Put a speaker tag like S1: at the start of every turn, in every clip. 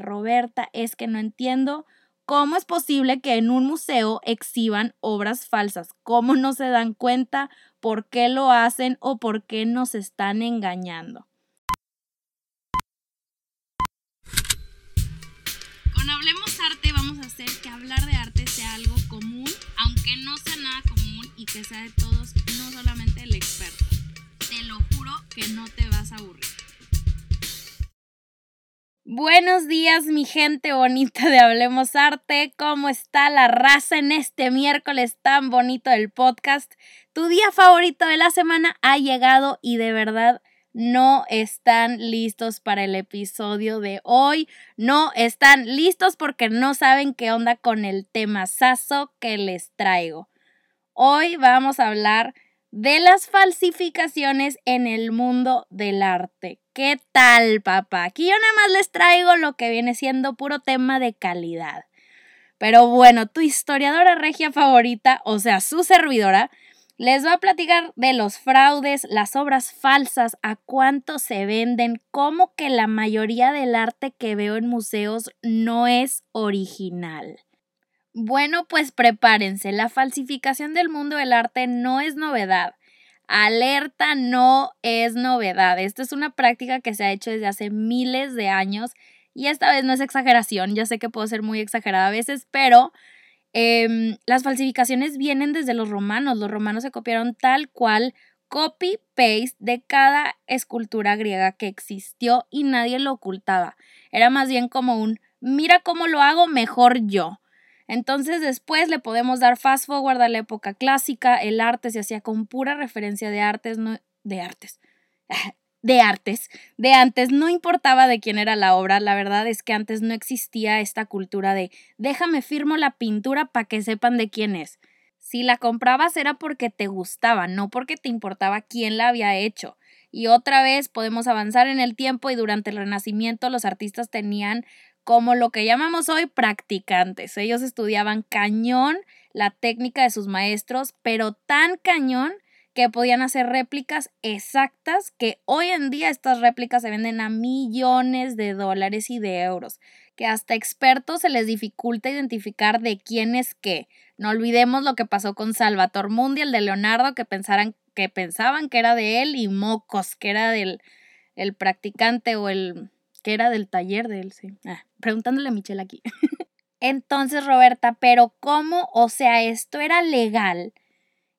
S1: Roberta, es que no entiendo cómo es posible que en un museo exhiban obras falsas. ¿Cómo no se dan cuenta? ¿Por qué lo hacen o por qué nos están engañando? Con Hablemos Arte vamos a hacer que hablar de arte sea algo común, aunque no sea nada común y que sea de todos, no solamente el experto. Te lo juro que no te vas a aburrir. Buenos días, mi gente bonita de Hablemos Arte. ¿Cómo está la raza en este miércoles tan bonito del podcast? Tu día favorito de la semana ha llegado y de verdad no están listos para el episodio de hoy. No están listos porque no saben qué onda con el tema que les traigo. Hoy vamos a hablar de las falsificaciones en el mundo del arte. ¿Qué tal, papá? Aquí yo nada más les traigo lo que viene siendo puro tema de calidad. Pero bueno, tu historiadora regia favorita, o sea, su servidora, les va a platicar de los fraudes, las obras falsas, a cuánto se venden, cómo que la mayoría del arte que veo en museos no es original. Bueno, pues prepárense, la falsificación del mundo del arte no es novedad. Alerta no es novedad. Esta es una práctica que se ha hecho desde hace miles de años y esta vez no es exageración. Yo sé que puedo ser muy exagerada a veces, pero em, las falsificaciones vienen desde los romanos. Los romanos se copiaron tal cual copy-paste de cada escultura griega que existió y nadie lo ocultaba. Era más bien como un, mira cómo lo hago mejor yo. Entonces después le podemos dar fast forward a la época clásica, el arte se hacía con pura referencia de artes, no, de artes, de artes, de antes, no importaba de quién era la obra, la verdad es que antes no existía esta cultura de déjame firmo la pintura para que sepan de quién es. Si la comprabas era porque te gustaba, no porque te importaba quién la había hecho. Y otra vez podemos avanzar en el tiempo y durante el Renacimiento los artistas tenían como lo que llamamos hoy practicantes. Ellos estudiaban cañón la técnica de sus maestros, pero tan cañón que podían hacer réplicas exactas que hoy en día estas réplicas se venden a millones de dólares y de euros, que hasta expertos se les dificulta identificar de quién es qué. No olvidemos lo que pasó con Salvator Mundi, el de Leonardo, que, pensaran, que pensaban que era de él y Mocos, que era del el practicante o el que era del taller de él, sí. Ah, preguntándole a Michelle aquí. Entonces, Roberta, pero ¿cómo? O sea, esto era legal.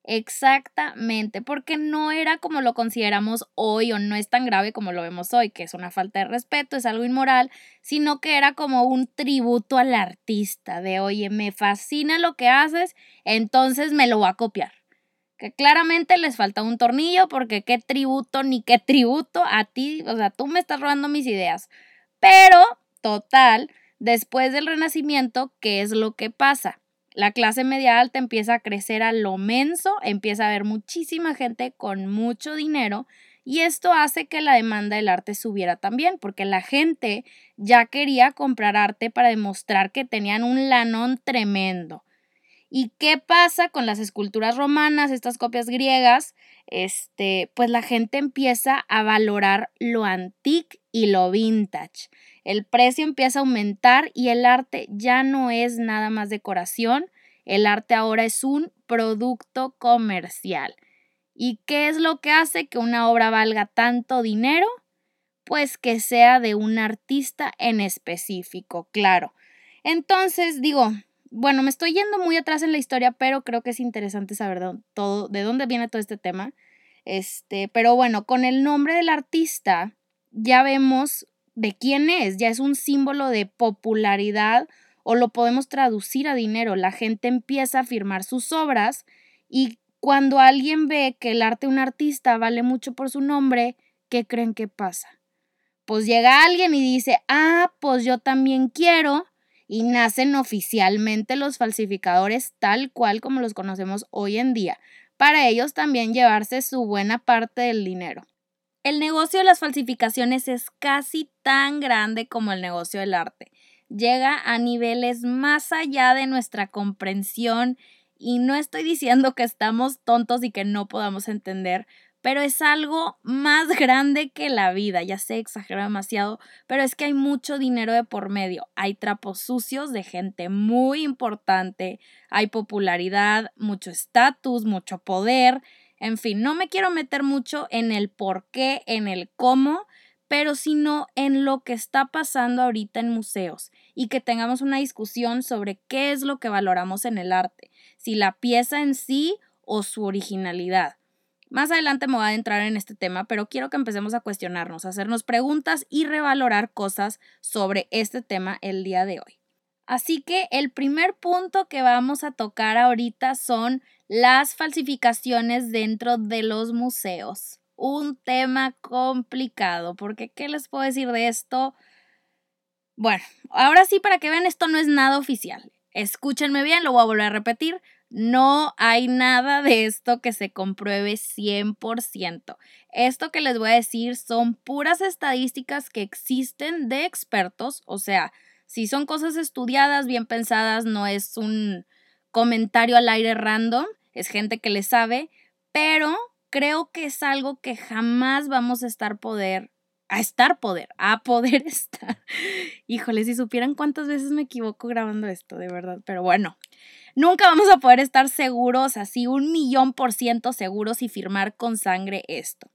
S1: Exactamente, porque no era como lo consideramos hoy o no es tan grave como lo vemos hoy, que es una falta de respeto, es algo inmoral, sino que era como un tributo al artista, de oye, me fascina lo que haces, entonces me lo voy a copiar que claramente les falta un tornillo porque qué tributo ni qué tributo a ti, o sea, tú me estás robando mis ideas. Pero, total, después del renacimiento, ¿qué es lo que pasa? La clase media alta empieza a crecer a lo menso, empieza a haber muchísima gente con mucho dinero y esto hace que la demanda del arte subiera también, porque la gente ya quería comprar arte para demostrar que tenían un lanón tremendo. ¿Y qué pasa con las esculturas romanas, estas copias griegas? Este, pues la gente empieza a valorar lo antique y lo vintage. El precio empieza a aumentar y el arte ya no es nada más decoración, el arte ahora es un producto comercial. ¿Y qué es lo que hace que una obra valga tanto dinero? Pues que sea de un artista en específico, claro. Entonces, digo, bueno, me estoy yendo muy atrás en la historia, pero creo que es interesante saber de, todo, de dónde viene todo este tema. Este, pero bueno, con el nombre del artista ya vemos de quién es, ya es un símbolo de popularidad o lo podemos traducir a dinero. La gente empieza a firmar sus obras y cuando alguien ve que el arte de un artista vale mucho por su nombre, ¿qué creen que pasa? Pues llega alguien y dice, ah, pues yo también quiero y nacen oficialmente los falsificadores tal cual como los conocemos hoy en día, para ellos también llevarse su buena parte del dinero. El negocio de las falsificaciones es casi tan grande como el negocio del arte. Llega a niveles más allá de nuestra comprensión y no estoy diciendo que estamos tontos y que no podamos entender, pero es algo más grande que la vida. Ya sé, exagero demasiado, pero es que hay mucho dinero de por medio. Hay trapos sucios de gente muy importante, hay popularidad, mucho estatus, mucho poder. En fin, no me quiero meter mucho en el por qué, en el cómo, pero sino en lo que está pasando ahorita en museos y que tengamos una discusión sobre qué es lo que valoramos en el arte, si la pieza en sí o su originalidad. Más adelante me voy a entrar en este tema, pero quiero que empecemos a cuestionarnos, a hacernos preguntas y revalorar cosas sobre este tema el día de hoy. Así que el primer punto que vamos a tocar ahorita son las falsificaciones dentro de los museos. Un tema complicado, porque ¿qué les puedo decir de esto? Bueno, ahora sí, para que vean, esto no es nada oficial. Escúchenme bien, lo voy a volver a repetir. No hay nada de esto que se compruebe 100%. Esto que les voy a decir son puras estadísticas que existen de expertos, o sea, si son cosas estudiadas, bien pensadas, no es un comentario al aire random, es gente que le sabe, pero creo que es algo que jamás vamos a estar poder a estar poder, a poder estar. Híjole, si supieran cuántas veces me equivoco grabando esto, de verdad, pero bueno, Nunca vamos a poder estar seguros, así un millón por ciento seguros y firmar con sangre esto.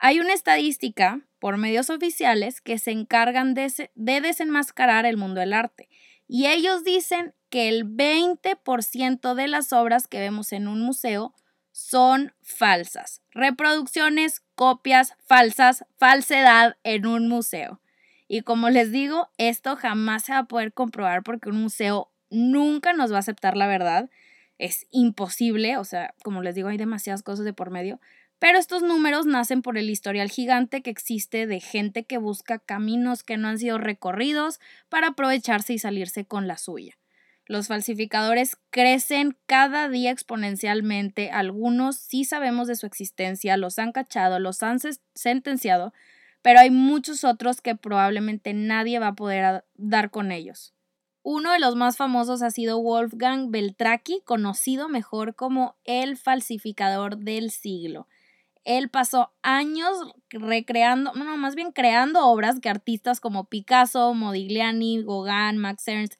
S1: Hay una estadística por medios oficiales que se encargan de, desenmascarar el mundo del arte y ellos dicen que el 20% de las obras que vemos en un museo son falsas. Reproducciones, copias, falsas, falsedad en un museo. Y como les digo, esto jamás se va a poder comprobar porque un museo nunca nos va a aceptar la verdad. Es imposible, o sea, como les digo, hay demasiadas cosas de por medio. Pero estos números nacen por el historial gigante que existe de gente que busca caminos que no han sido recorridos para aprovecharse y salirse con la suya. Los falsificadores crecen cada día exponencialmente. Algunos sí sabemos de su existencia, los han cachado, los han sentenciado, pero hay muchos otros que probablemente nadie va a poder dar con ellos. Uno de los más famosos ha sido Wolfgang Beltraki, conocido mejor como el falsificador del siglo. Él pasó años recreando, no, más bien creando obras que artistas como Picasso, Modigliani, Gauguin, Max Ernst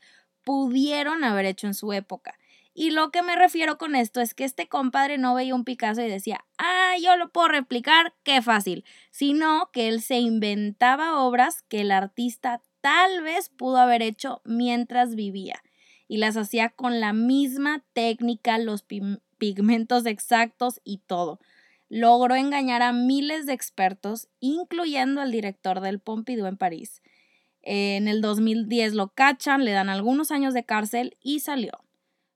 S1: pudieron haber hecho en su época. Y lo que me refiero con esto es que este compadre no veía un Picasso y decía, ah, yo lo puedo replicar, qué fácil, sino que él se inventaba obras que el artista tal vez pudo haber hecho mientras vivía y las hacía con la misma técnica, los pigmentos exactos y todo. Logró engañar a miles de expertos, incluyendo al director del Pompidou en París. En el 2010 lo cachan, le dan algunos años de cárcel y salió.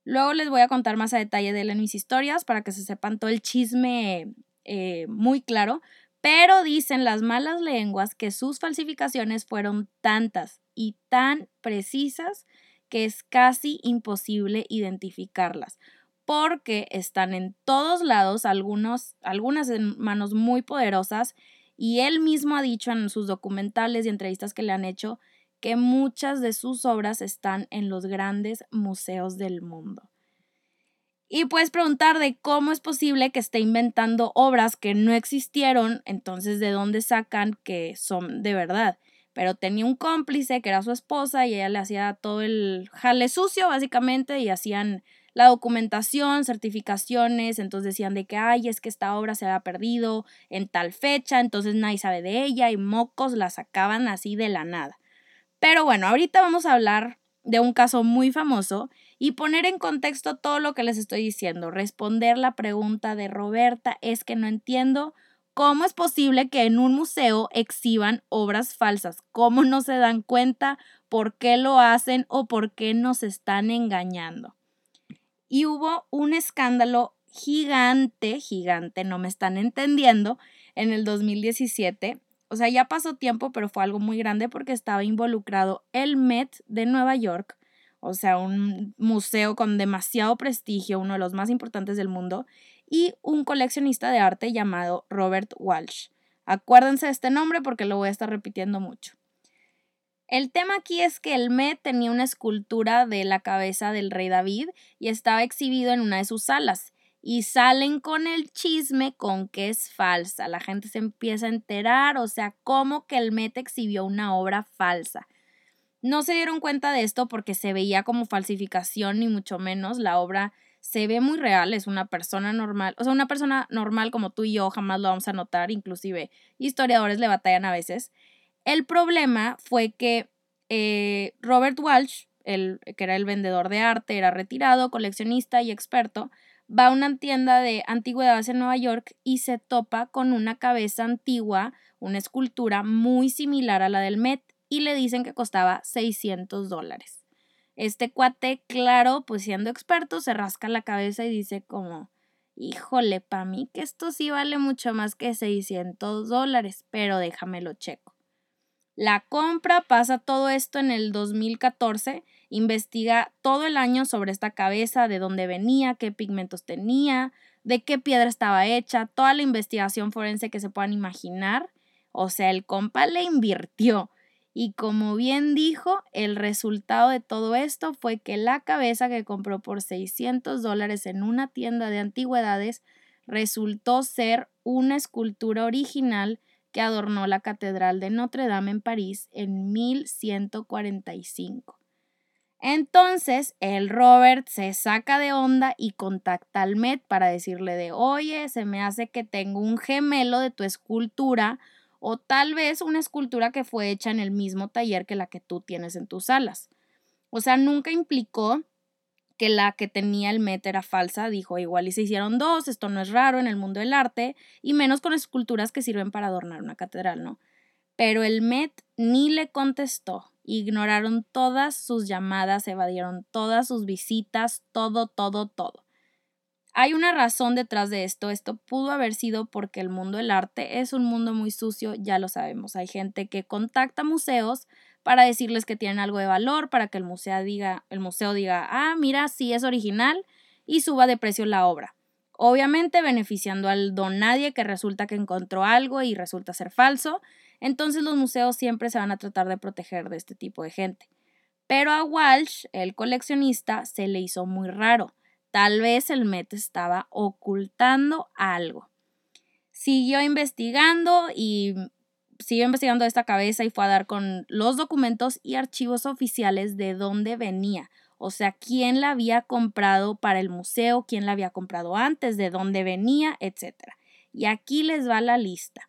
S1: Luego les voy a contar más a detalle de él en mis historias para que se sepan todo el chisme eh, muy claro, pero dicen las malas lenguas que sus falsificaciones fueron tantas y tan precisas que es casi imposible identificarlas, porque están en todos lados, algunas en manos muy poderosas, y él mismo ha dicho en sus documentales y entrevistas que le han hecho que muchas de sus obras están en los grandes museos del mundo. Y puedes preguntar de cómo es posible que esté inventando obras que no existieron, entonces de dónde sacan que son de verdad. Pero tenía un cómplice que era su esposa y ella le hacía todo el jale sucio básicamente y hacían la documentación, certificaciones, entonces decían de que, ay, es que esta obra se había perdido en tal fecha, entonces nadie sabe de ella y mocos la sacaban así de la nada. Pero bueno, ahorita vamos a hablar de un caso muy famoso y poner en contexto todo lo que les estoy diciendo. Responder la pregunta de Roberta es que no entiendo cómo es posible que en un museo exhiban obras falsas. ¿Cómo no se dan cuenta? ¿Por qué lo hacen o por qué nos están engañando? Y hubo un escándalo gigante, gigante, no me están entendiendo, en el 2017 o sea, ya pasó tiempo, pero fue algo muy grande porque estaba involucrado el Met de Nueva York, o sea, un museo con demasiado prestigio, uno de los más importantes del mundo, y un coleccionista de arte llamado Robert Walsh. Acuérdense de este nombre porque lo voy a estar repitiendo mucho. El tema aquí es que el Met tenía una escultura de la cabeza del rey David y estaba exhibido en una de sus salas. y salen con el chisme con que es falsa. La gente se empieza a enterar, o sea, cómo que el Met exhibió una obra falsa. No se dieron cuenta de esto porque se veía como falsificación, ni mucho menos. La obra se ve muy real, es una persona normal, o sea, una persona normal como tú y yo jamás lo vamos a notar, inclusive historiadores le batallan a veces. El problema fue que eh, Robert Walsh, el, que era el vendedor de arte, era retirado, coleccionista y experto, va a una tienda de antigüedades en Nueva York y se topa con una cabeza antigua, una escultura muy similar a la del Met, y le dicen que costaba 600 dólares. Este cuate, claro, pues siendo experto, se rasca la cabeza y dice como, híjole, para mí que esto sí vale mucho más que 600 dólares, pero déjamelo checo. La compra pasa todo esto en el 2014, investiga todo el año sobre esta cabeza, de dónde venía, qué pigmentos tenía, de qué piedra estaba hecha, toda la investigación forense que se puedan imaginar. O sea, el compa le invirtió. Y como bien dijo, el resultado de todo esto fue que la cabeza que compró por 600 dólares en una tienda de antigüedades resultó ser una escultura original que adornó la Catedral de Notre Dame en París en 1145. Entonces, el Robert se saca de onda y contacta al Met para decirle de, oye, se me hace que tengo un gemelo de tu escultura o tal vez una escultura que fue hecha en el mismo taller que la que tú tienes en tus salas. O sea, nunca implicó que la que tenía el Met era falsa, dijo igual y se hicieron dos, esto no es raro en el mundo del arte, y menos con esculturas que sirven para adornar una catedral, ¿no? Pero el Met ni le contestó, ignoraron todas sus llamadas, evadieron todas sus visitas, todo, todo, todo. Hay una razón detrás de esto. Esto pudo haber sido porque el mundo del arte es un mundo muy sucio, ya lo sabemos. Hay gente que contacta museos para decirles que tienen algo de valor, para que el museo diga, el museo diga, ah, mira, sí es original y suba de precio la obra. Obviamente beneficiando al don nadie que resulta que encontró algo y resulta ser falso. Entonces los museos siempre se van a tratar de proteger de este tipo de gente. Pero a Walsh, el coleccionista, se le hizo muy raro Tal vez el Met estaba ocultando algo. Siguió investigando y siguió investigando esta cabeza y fue a dar con los documentos y archivos oficiales de dónde venía. O sea, quién la había comprado para el museo, quién la había comprado antes, de dónde venía, etc. Y aquí les va la lista.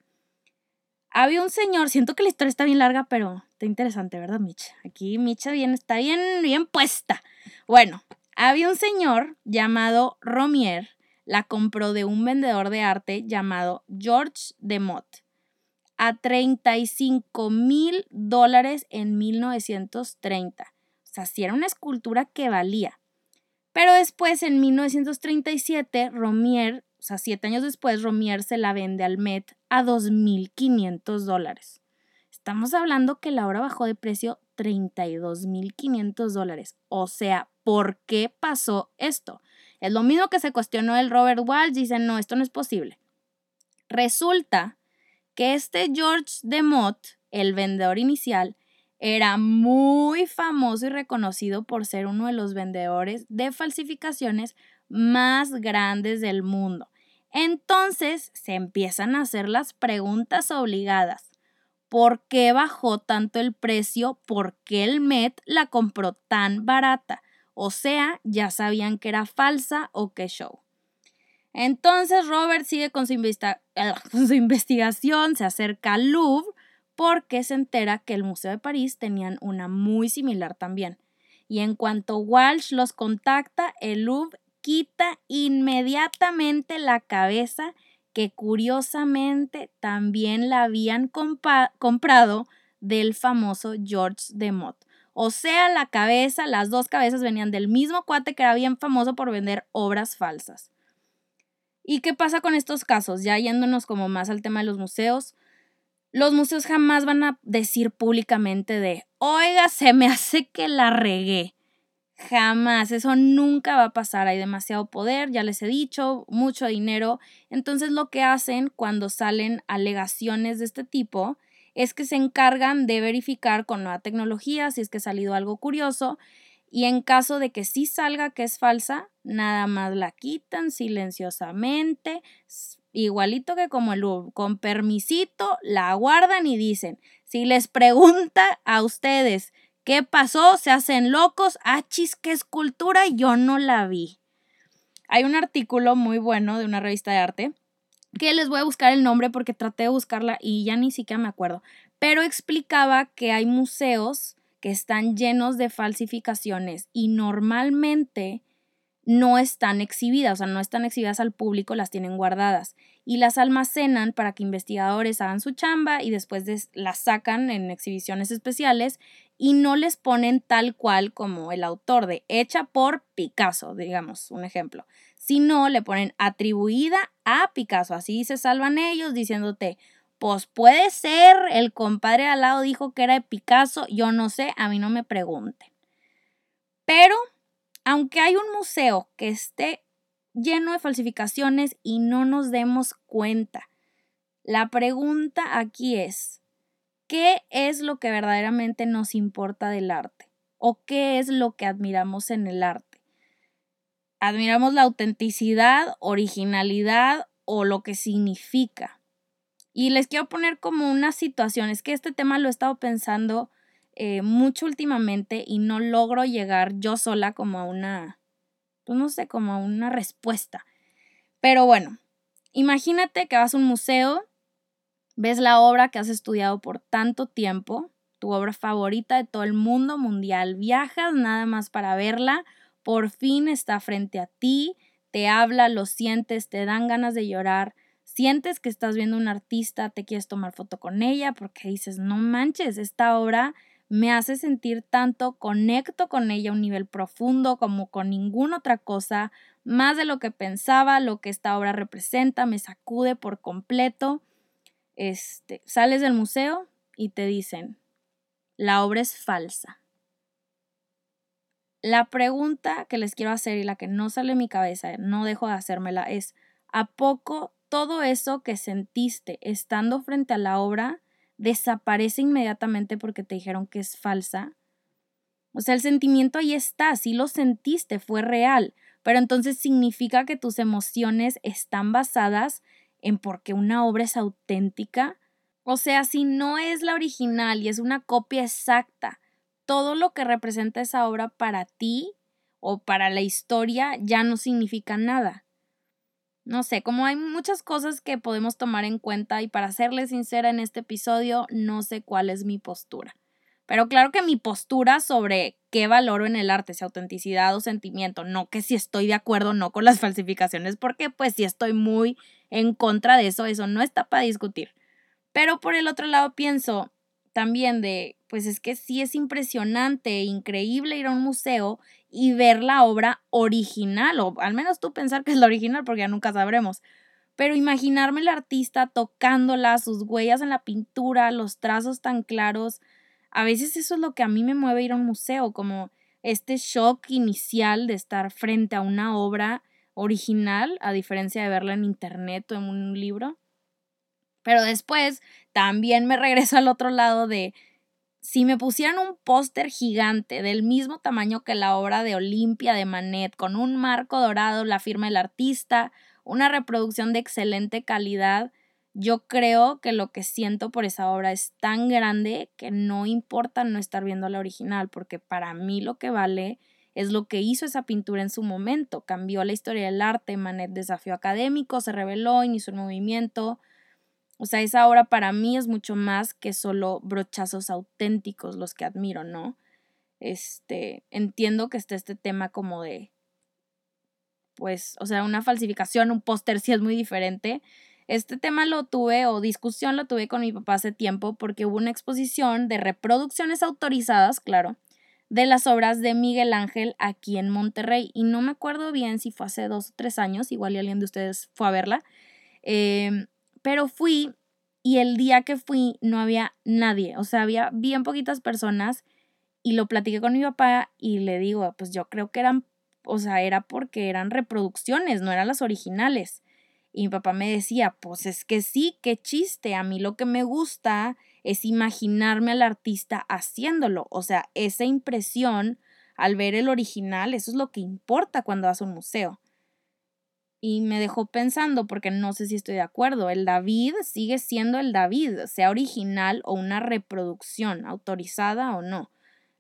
S1: Había un señor, siento que la historia está bien larga, pero está interesante, ¿verdad, Micha? Aquí Micha bien, está bien, bien puesta. Bueno, había un señor llamado Romier, la compró de un vendedor de arte llamado George de Mott a 35 mil dólares en 1930. O sea, si era una escultura que valía. Pero después, en 1937, Romier, o sea, siete años después, Romier se la vende al Met a 2.500 dólares. Estamos hablando que la obra bajó de precio 32.500 dólares. O sea, ¿por qué pasó esto? Es lo mismo que se cuestionó el Robert Walsh, dice, no, esto no es posible. Resulta que este George DeMott, el vendedor inicial, era muy famoso y reconocido por ser uno de los vendedores de falsificaciones más grandes del mundo. Entonces se empiezan a hacer las preguntas obligadas. ¿Por qué bajó tanto el precio? ¿Por qué el Met la compró tan barata? O sea, ya sabían que era falsa o que show. Entonces Robert sigue con su, su, investigación, se acerca al Louvre porque se entera que el Museo de París tenían una muy similar también. Y en cuanto Walsh los contacta, el Louvre quita inmediatamente la cabeza que curiosamente también la habían comprado del famoso George de Mott. O sea, la cabeza, las dos cabezas venían del mismo cuate que era bien famoso por vender obras falsas. ¿Y qué pasa con estos casos? Ya yéndonos como más al tema de los museos. Los museos jamás van a decir públicamente de, oiga, se me hace que la regué. Jamás, eso nunca va a pasar. Hay demasiado poder, ya les he dicho, mucho dinero. Entonces lo que hacen cuando salen alegaciones de este tipo es que se encargan de verificar con nueva tecnología si es que ha salido algo curioso Y en caso de que sí salga que es falsa, nada más la quitan silenciosamente, igualito que como el con permisito, la guardan y dicen, si les pregunta a ustedes qué pasó, se hacen locos, achis, ah, qué escultura, yo no la vi. Hay un artículo muy bueno de una revista de arte que les voy a buscar el nombre porque traté de buscarla y ya ni siquiera me acuerdo, pero explicaba que hay museos que están llenos de falsificaciones y normalmente no están exhibidas, o sea, no están exhibidas al público, las tienen guardadas y las almacenan para que investigadores hagan su chamba y después las sacan en exhibiciones especiales y no les ponen tal cual como el autor de hecha por Picasso, digamos, un ejemplo, sino le ponen atribuida a Picasso, así se salvan ellos diciéndote, pues puede ser, el compadre al lado dijo que era de Picasso, yo no sé, a mí no me pregunten. Pero, aunque hay un museo que esté lleno de falsificaciones y no nos demos cuenta, la pregunta aquí es, ¿qué es lo que verdaderamente nos importa del arte? ¿O qué es lo que admiramos en el arte? ¿Admiramos la autenticidad, originalidad o lo que significa? Y les quiero poner como una situación, es que este tema lo he estado pensando eh, mucho últimamente y no logro llegar yo sola como a una, pues no sé, como a una respuesta. Pero bueno, imagínate que vas a un museo, ves la obra que has estudiado por tanto tiempo, tu obra favorita de todo el mundo mundial, viajas nada más para verla, por fin está frente a ti, te habla, lo sientes, te dan ganas de llorar, sientes que estás viendo un artista, te quieres tomar foto con ella porque dices, no manches, esta obra me hace sentir tanto, conecto con ella a un nivel profundo como con ninguna otra cosa, más de lo que pensaba, lo que esta obra representa, me sacude por completo. Este, sales del museo y te dicen, la obra es falsa. La pregunta que les quiero hacer y la que no sale de mi cabeza, no dejo de hacérmela, es, ¿a poco todo eso que sentiste estando frente a la obra desaparece inmediatamente porque te dijeron que es falsa. O sea, el sentimiento ahí está, sí lo sentiste, fue real, pero entonces significa que tus emociones están basadas en porque una obra es auténtica. O sea, si no es la original y es una copia exacta, todo lo que representa esa obra para ti o para la historia ya no significa nada no sé, como hay muchas cosas que podemos tomar en cuenta y para serle sincera en este episodio, no sé cuál es mi postura. Pero claro que mi postura sobre qué valoro en el arte, si autenticidad o sentimiento, no que si estoy de acuerdo o no con las falsificaciones, porque pues si estoy muy en contra de eso, eso no está para discutir. Pero por el otro lado pienso también de, pues es que sí es impresionante, increíble ir a un museo y ver la obra original, o al menos tú pensar que es la original, porque ya nunca sabremos. Pero imaginarme el artista tocándola, sus huellas en la pintura, los trazos tan claros, a veces eso es lo que a mí me mueve ir a un museo, como este shock inicial de estar frente a una obra original, a diferencia de verla en internet o en un libro. Pero después también me regreso al otro lado de si me pusieran un póster gigante del mismo tamaño que la obra de Olimpia de Manet, con un marco dorado, la firma del artista, una reproducción de excelente calidad, yo creo que lo que siento por esa obra es tan grande que no importa no estar viendo la original, porque para mí lo que vale es lo que hizo esa pintura en su momento. Cambió la historia del arte, Manet desafió académico, se reveló, inició un movimiento, o sea, esa obra para mí es mucho más que solo brochazos auténticos los que admiro, ¿no? Este, entiendo que esté este tema como de, pues, o sea, una falsificación, un póster sí es muy diferente. Este tema lo tuve, o discusión lo tuve con mi papá hace tiempo, porque hubo una exposición de reproducciones autorizadas, claro, de las obras de Miguel Ángel aquí en Monterrey. Y no me acuerdo bien si fue hace dos o tres años, igual y alguien de ustedes fue a verla. Eh, pero fui y el día que fui no había nadie, o sea, había bien poquitas personas y lo platiqué con mi papá y le digo, pues yo creo que eran, o sea, era porque eran reproducciones, no eran las originales. Y mi papá me decía, pues es que sí, qué chiste, a mí lo que me gusta es imaginarme al artista haciéndolo, o sea, esa impresión al ver el original, eso es lo que importa cuando vas a un museo. Y me dejó pensando, porque no sé si estoy de acuerdo, el David sigue siendo el David, sea original o una reproducción, autorizada o no.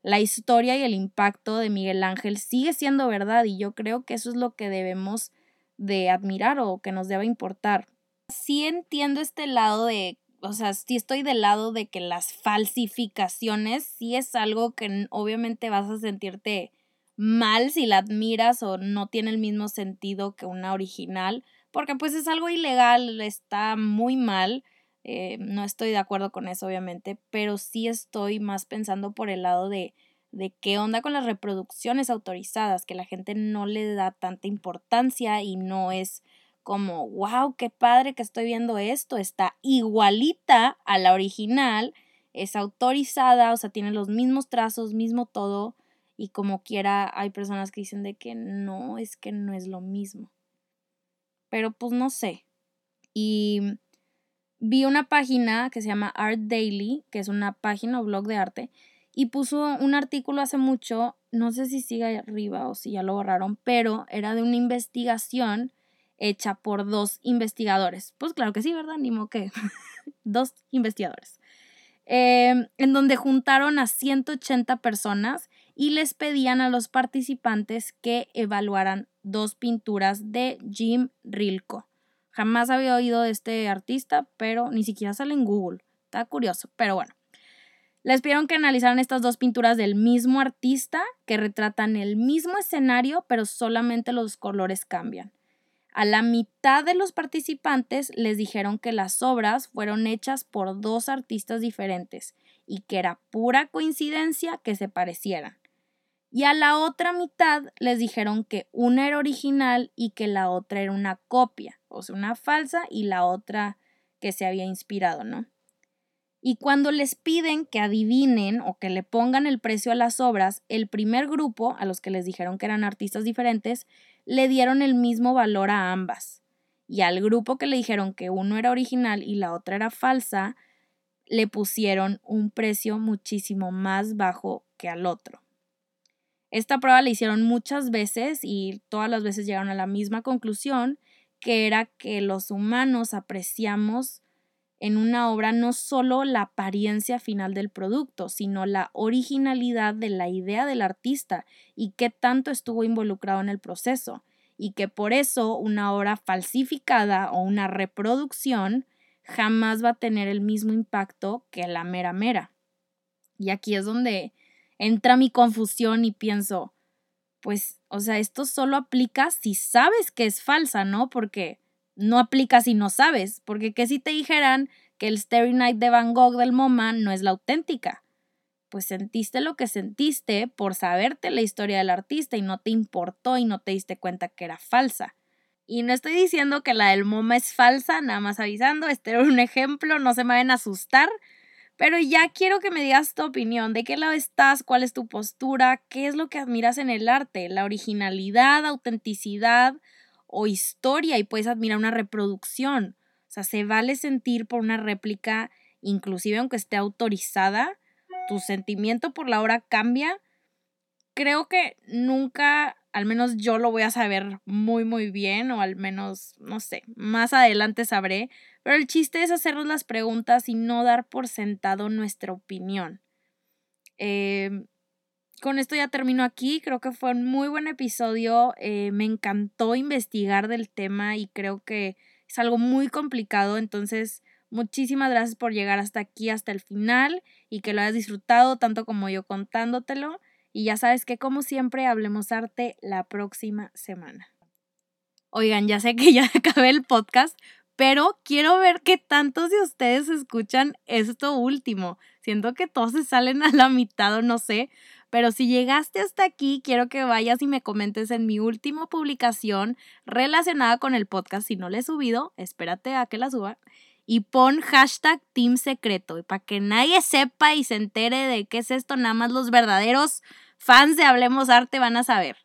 S1: La historia y el impacto de Miguel Ángel sigue siendo verdad y yo creo que eso es lo que debemos de admirar o que nos deba importar. Sí entiendo este lado de o sea, sí estoy del lado de que las falsificaciones sí es algo que obviamente vas a sentirte mal si la admiras o no tiene el mismo sentido que una original, porque pues es algo ilegal, está muy mal. Eh, no estoy de acuerdo con eso, obviamente, pero sí estoy más pensando por el lado de, de qué onda con las reproducciones autorizadas, que la gente no le da tanta importancia y no es como, wow, qué padre que estoy viendo esto, está igualita a la original, es autorizada, o sea, tiene los mismos trazos, mismo todo, y como quiera hay personas que dicen de que no, es que no es lo mismo. Pero pues no sé. Y vi una página que se llama Art Daily, que es una página o blog de arte, y puso un artículo hace mucho, no sé si sigue arriba o si ya lo borraron, pero era de una investigación hecha por dos investigadores. Pues claro que sí, ¿verdad? Ni que dos investigadores. Em, en donde juntaron a 180 personas y les pedían a los participantes que evaluaran dos pinturas de Jim Rilko. Jamás había oído de este artista, pero ni siquiera sale en Google. Está curioso, pero bueno. Les pidieron que analizaran estas dos pinturas del mismo artista que retratan el mismo escenario, pero solamente los colores cambian. A la mitad de los participantes les dijeron que las obras fueron hechas por dos artistas diferentes y que era pura coincidencia que se parecieran. Y a la otra mitad les dijeron que una era original y que la otra era una copia, o sea, una falsa y la otra que se había inspirado, ¿no? Y cuando les piden que adivinen o que le pongan el precio a las obras, el primer grupo, a los que les dijeron que eran artistas diferentes, le dieron el mismo valor a ambas. Y al grupo que le dijeron que uno era original y la otra era falsa, le pusieron un precio muchísimo más bajo que al otro. Esta prueba la hicieron muchas veces y todas las veces llegaron a la misma conclusión, que era que los humanos apreciamos en una obra no solo la apariencia final del producto, sino la originalidad de la idea del artista y qué tanto estuvo involucrado en el proceso, y que por eso una obra falsificada o una reproducción jamás va a tener el mismo impacto que la mera mera. Y aquí es donde entra mi confusión y pienso, pues, o sea, esto solo aplica si sabes que es falsa, ¿no? Porque no aplica si no sabes, porque que si te dijeran que el Starry Night de Van Gogh del MoMA no es la auténtica. Pues sentiste lo que sentiste por saberte la historia del artista y no te importó y no te diste cuenta que era falsa. Y no estoy diciendo que la del MoMA es falsa, nada más avisando, este era un ejemplo, no se me vayan a asustar, pero ya quiero que me digas tu opinión, de qué lado estás, cuál es tu postura, qué es lo que admiras en el arte, la originalidad, autenticidad o historia y puedes admirar una reproducción. O sea, se vale sentir por una réplica, inclusive aunque esté autorizada, tu sentimiento por la obra cambia. Creo que nunca, al menos yo lo voy a saber muy, muy bien, o al menos, no sé, más adelante sabré, pero el chiste es hacernos las preguntas y no dar por sentado nuestra opinión. Eh, con esto ya termino aquí. Creo que fue un muy buen episodio. Eh, me encantó investigar del tema y creo que es algo muy complicado. Entonces, muchísimas gracias por llegar hasta aquí, hasta el final y que lo hayas disfrutado tanto como yo contándotelo. Y ya sabes que como siempre hablemos arte la próxima semana. Oigan, ya sé que ya acabé el podcast, pero quiero ver qué tantos de ustedes escuchan esto último. Siento que todos se salen a la mitad o no sé, pero si llegaste hasta aquí, quiero que vayas y me comentes en mi última publicación relacionada con el podcast. Si no le he subido, espérate a que la suba. Y pon hashtag Team Secreto. para que nadie sepa y se entere de qué es esto, nada más los verdaderos fans de Hablemos Arte van a saber.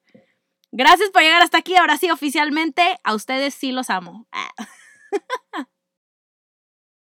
S1: Gracias por llegar hasta aquí. Ahora sí, oficialmente, a ustedes sí los amo.